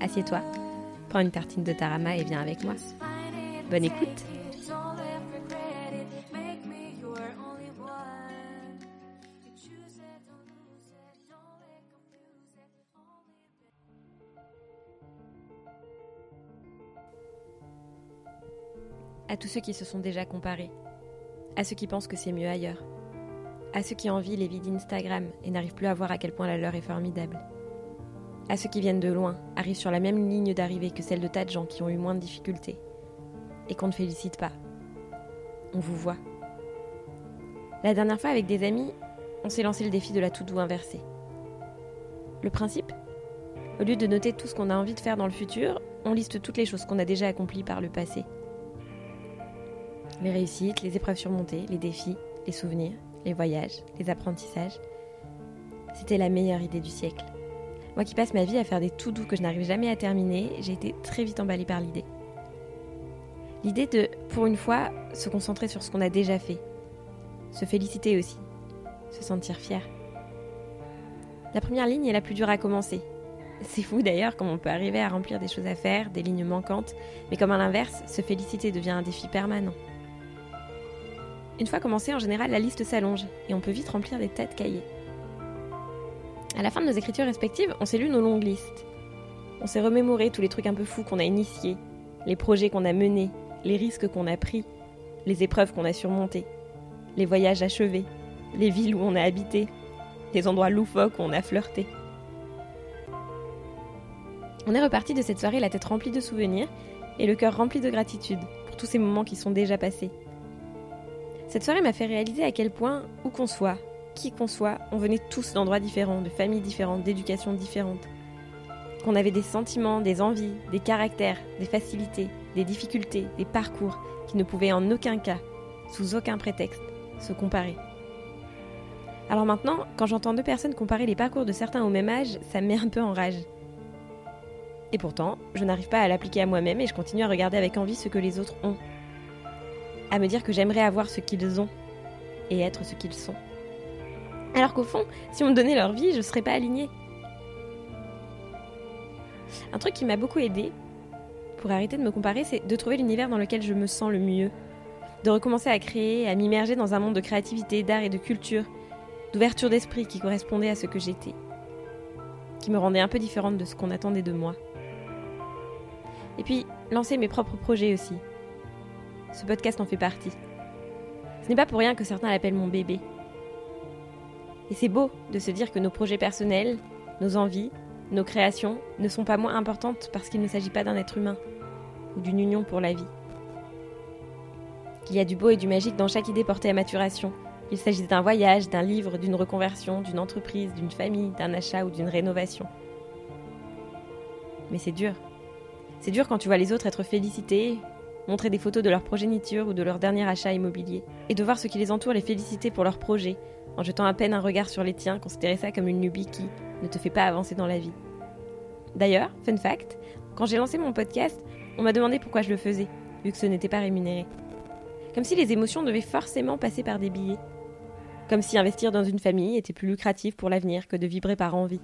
assieds-toi, prends une tartine de tarama et viens avec moi. Bonne écoute. À tous ceux qui se sont déjà comparés, à ceux qui pensent que c'est mieux ailleurs, à ceux qui envient les vies d'Instagram et n'arrivent plus à voir à quel point la leur est formidable à ceux qui viennent de loin, arrivent sur la même ligne d'arrivée que celle de tas de gens qui ont eu moins de difficultés et qu'on ne félicite pas. On vous voit. La dernière fois, avec des amis, on s'est lancé le défi de la tout doux inversée. Le principe? Au lieu de noter tout ce qu'on a envie de faire dans le futur, on liste toutes les choses qu'on a déjà accomplies par le passé. Les réussites, les épreuves surmontées, les défis, les souvenirs, les voyages, les apprentissages. C'était la meilleure idée du siècle. Moi qui passe ma vie à faire des tout doux que je n'arrive jamais à terminer, j'ai été très vite emballée par l'idée. L'idée de, pour une fois, se concentrer sur ce qu'on a déjà fait. Se féliciter aussi. Se sentir fier. La première ligne est la plus dure à commencer. C'est fou d'ailleurs comme on peut arriver à remplir des choses à faire, des lignes manquantes, mais comme à l'inverse, se féliciter devient un défi permanent. Une fois commencé, en général, la liste s'allonge et on peut vite remplir des tas de cahiers. À la fin de nos écritures respectives, on s'est lu nos longues listes. On s'est remémoré tous les trucs un peu fous qu'on a initiés, les projets qu'on a menés, les risques qu'on a pris, les épreuves qu'on a surmontées, les voyages achevés, les villes où on a habité, les endroits loufoques où on a flirté. On est reparti de cette soirée la tête remplie de souvenirs et le cœur rempli de gratitude pour tous ces moments qui sont déjà passés. Cette soirée m'a fait réaliser à quel point, où qu'on soit, qui qu'on soit, on venait tous d'endroits différents, de familles différentes, d'éducations différentes. Qu'on avait des sentiments, des envies, des caractères, des facilités, des difficultés, des parcours qui ne pouvaient en aucun cas, sous aucun prétexte, se comparer. Alors maintenant, quand j'entends deux personnes comparer les parcours de certains au même âge, ça me met un peu en rage. Et pourtant, je n'arrive pas à l'appliquer à moi-même et je continue à regarder avec envie ce que les autres ont. À me dire que j'aimerais avoir ce qu'ils ont et être ce qu'ils sont. Alors qu'au fond, si on me donnait leur vie, je ne serais pas alignée. Un truc qui m'a beaucoup aidé pour arrêter de me comparer, c'est de trouver l'univers dans lequel je me sens le mieux. De recommencer à créer, à m'immerger dans un monde de créativité, d'art et de culture, d'ouverture d'esprit qui correspondait à ce que j'étais, qui me rendait un peu différente de ce qu'on attendait de moi. Et puis, lancer mes propres projets aussi. Ce podcast en fait partie. Ce n'est pas pour rien que certains l'appellent mon bébé. Et c'est beau de se dire que nos projets personnels, nos envies, nos créations ne sont pas moins importantes parce qu'il ne s'agit pas d'un être humain ou d'une union pour la vie. Qu'il y a du beau et du magique dans chaque idée portée à maturation. Il s'agit d'un voyage, d'un livre, d'une reconversion, d'une entreprise, d'une famille, d'un achat ou d'une rénovation. Mais c'est dur. C'est dur quand tu vois les autres être félicités, montrer des photos de leur progéniture ou de leur dernier achat immobilier, et de voir ceux qui les entourent les féliciter pour leurs projets, en jetant à peine un regard sur les tiens, considérer ça comme une lubie qui ne te fait pas avancer dans la vie. D'ailleurs, fun fact, quand j'ai lancé mon podcast, on m'a demandé pourquoi je le faisais, vu que ce n'était pas rémunéré. Comme si les émotions devaient forcément passer par des billets. Comme si investir dans une famille était plus lucratif pour l'avenir que de vibrer par envie.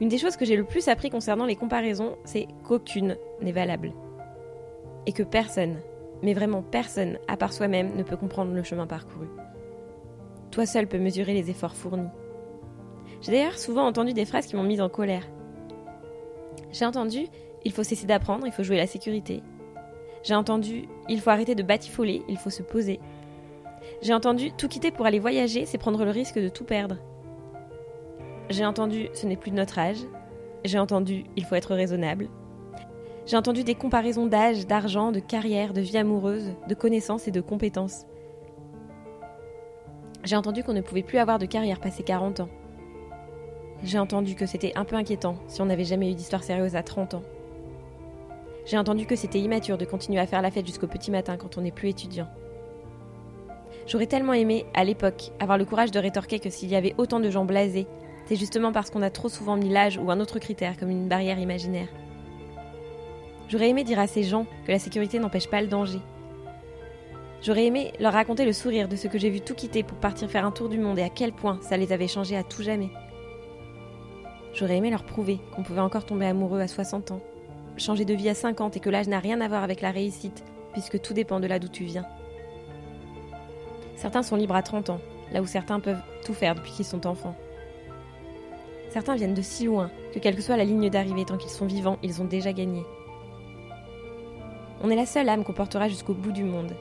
Une des choses que j'ai le plus appris concernant les comparaisons, c'est qu'aucune n'est valable. Et que personne, mais vraiment personne, à part soi-même, ne peut comprendre le chemin parcouru. Toi seul peux mesurer les efforts fournis. J'ai d'ailleurs souvent entendu des phrases qui m'ont mise en colère. J'ai entendu il faut cesser d'apprendre, il faut jouer la sécurité. J'ai entendu il faut arrêter de batifoler, il faut se poser. J'ai entendu tout quitter pour aller voyager, c'est prendre le risque de tout perdre. J'ai entendu ce n'est plus de notre âge. J'ai entendu il faut être raisonnable. J'ai entendu des comparaisons d'âge, d'argent, de carrière, de vie amoureuse, de connaissances et de compétences. J'ai entendu qu'on ne pouvait plus avoir de carrière passé 40 ans. J'ai entendu que c'était un peu inquiétant si on n'avait jamais eu d'histoire sérieuse à 30 ans. J'ai entendu que c'était immature de continuer à faire la fête jusqu'au petit matin quand on n'est plus étudiant. J'aurais tellement aimé, à l'époque, avoir le courage de rétorquer que s'il y avait autant de gens blasés, c'est justement parce qu'on a trop souvent mis l'âge ou un autre critère comme une barrière imaginaire. J'aurais aimé dire à ces gens que la sécurité n'empêche pas le danger. J'aurais aimé leur raconter le sourire de ce que j'ai vu tout quitter pour partir faire un tour du monde et à quel point ça les avait changés à tout jamais. J'aurais aimé leur prouver qu'on pouvait encore tomber amoureux à 60 ans, changer de vie à 50 et que l'âge n'a rien à voir avec la réussite, puisque tout dépend de là d'où tu viens. Certains sont libres à 30 ans, là où certains peuvent tout faire depuis qu'ils sont enfants. Certains viennent de si loin que quelle que soit la ligne d'arrivée, tant qu'ils sont vivants, ils ont déjà gagné. On est la seule âme qu'on portera jusqu'au bout du monde.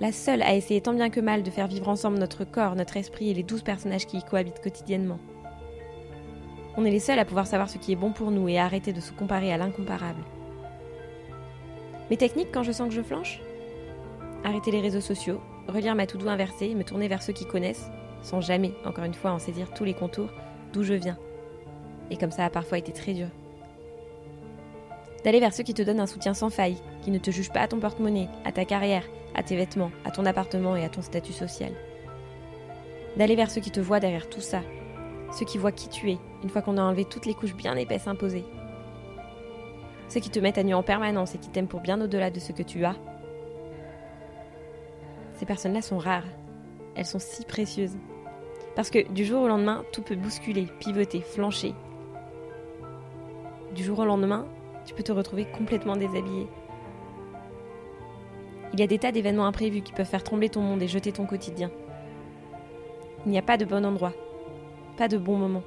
La seule à essayer tant bien que mal de faire vivre ensemble notre corps, notre esprit et les douze personnages qui y cohabitent quotidiennement. On est les seuls à pouvoir savoir ce qui est bon pour nous et à arrêter de se comparer à l'incomparable. Mes techniques quand je sens que je flanche? Arrêter les réseaux sociaux, relire ma to-do inversée et me tourner vers ceux qui connaissent, sans jamais, encore une fois, en saisir tous les contours, d'où je viens. Et comme ça a parfois été très dur. D'aller vers ceux qui te donnent un soutien sans faille, qui ne te jugent pas à ton porte-monnaie, à ta carrière, à tes vêtements, à ton appartement et à ton statut social. D'aller vers ceux qui te voient derrière tout ça, ceux qui voient qui tu es, une fois qu'on a enlevé toutes les couches bien épaisses imposées. Ceux qui te mettent à nu en permanence et qui t'aiment pour bien au-delà de ce que tu as. Ces personnes-là sont rares. Elles sont si précieuses. Parce que du jour au lendemain, tout peut bousculer, pivoter, flancher. Du jour au lendemain, tu peux te retrouver complètement déshabillé. Il y a des tas d'événements imprévus qui peuvent faire trembler ton monde et jeter ton quotidien. Il n'y a pas de bon endroit, pas de bon moment.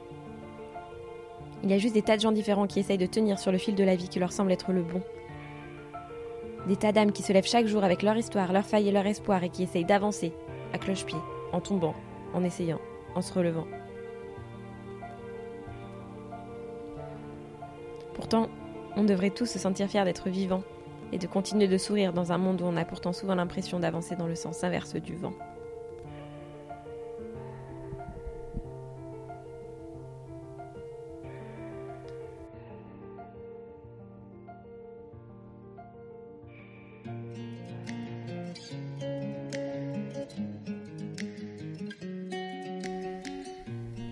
Il y a juste des tas de gens différents qui essayent de tenir sur le fil de la vie qui leur semble être le bon. Des tas d'âmes qui se lèvent chaque jour avec leur histoire, leur faille et leur espoir et qui essayent d'avancer, à cloche-pied, en tombant, en essayant, en se relevant. Pourtant, on devrait tous se sentir fiers d'être vivants et de continuer de sourire dans un monde où on a pourtant souvent l'impression d'avancer dans le sens inverse du vent.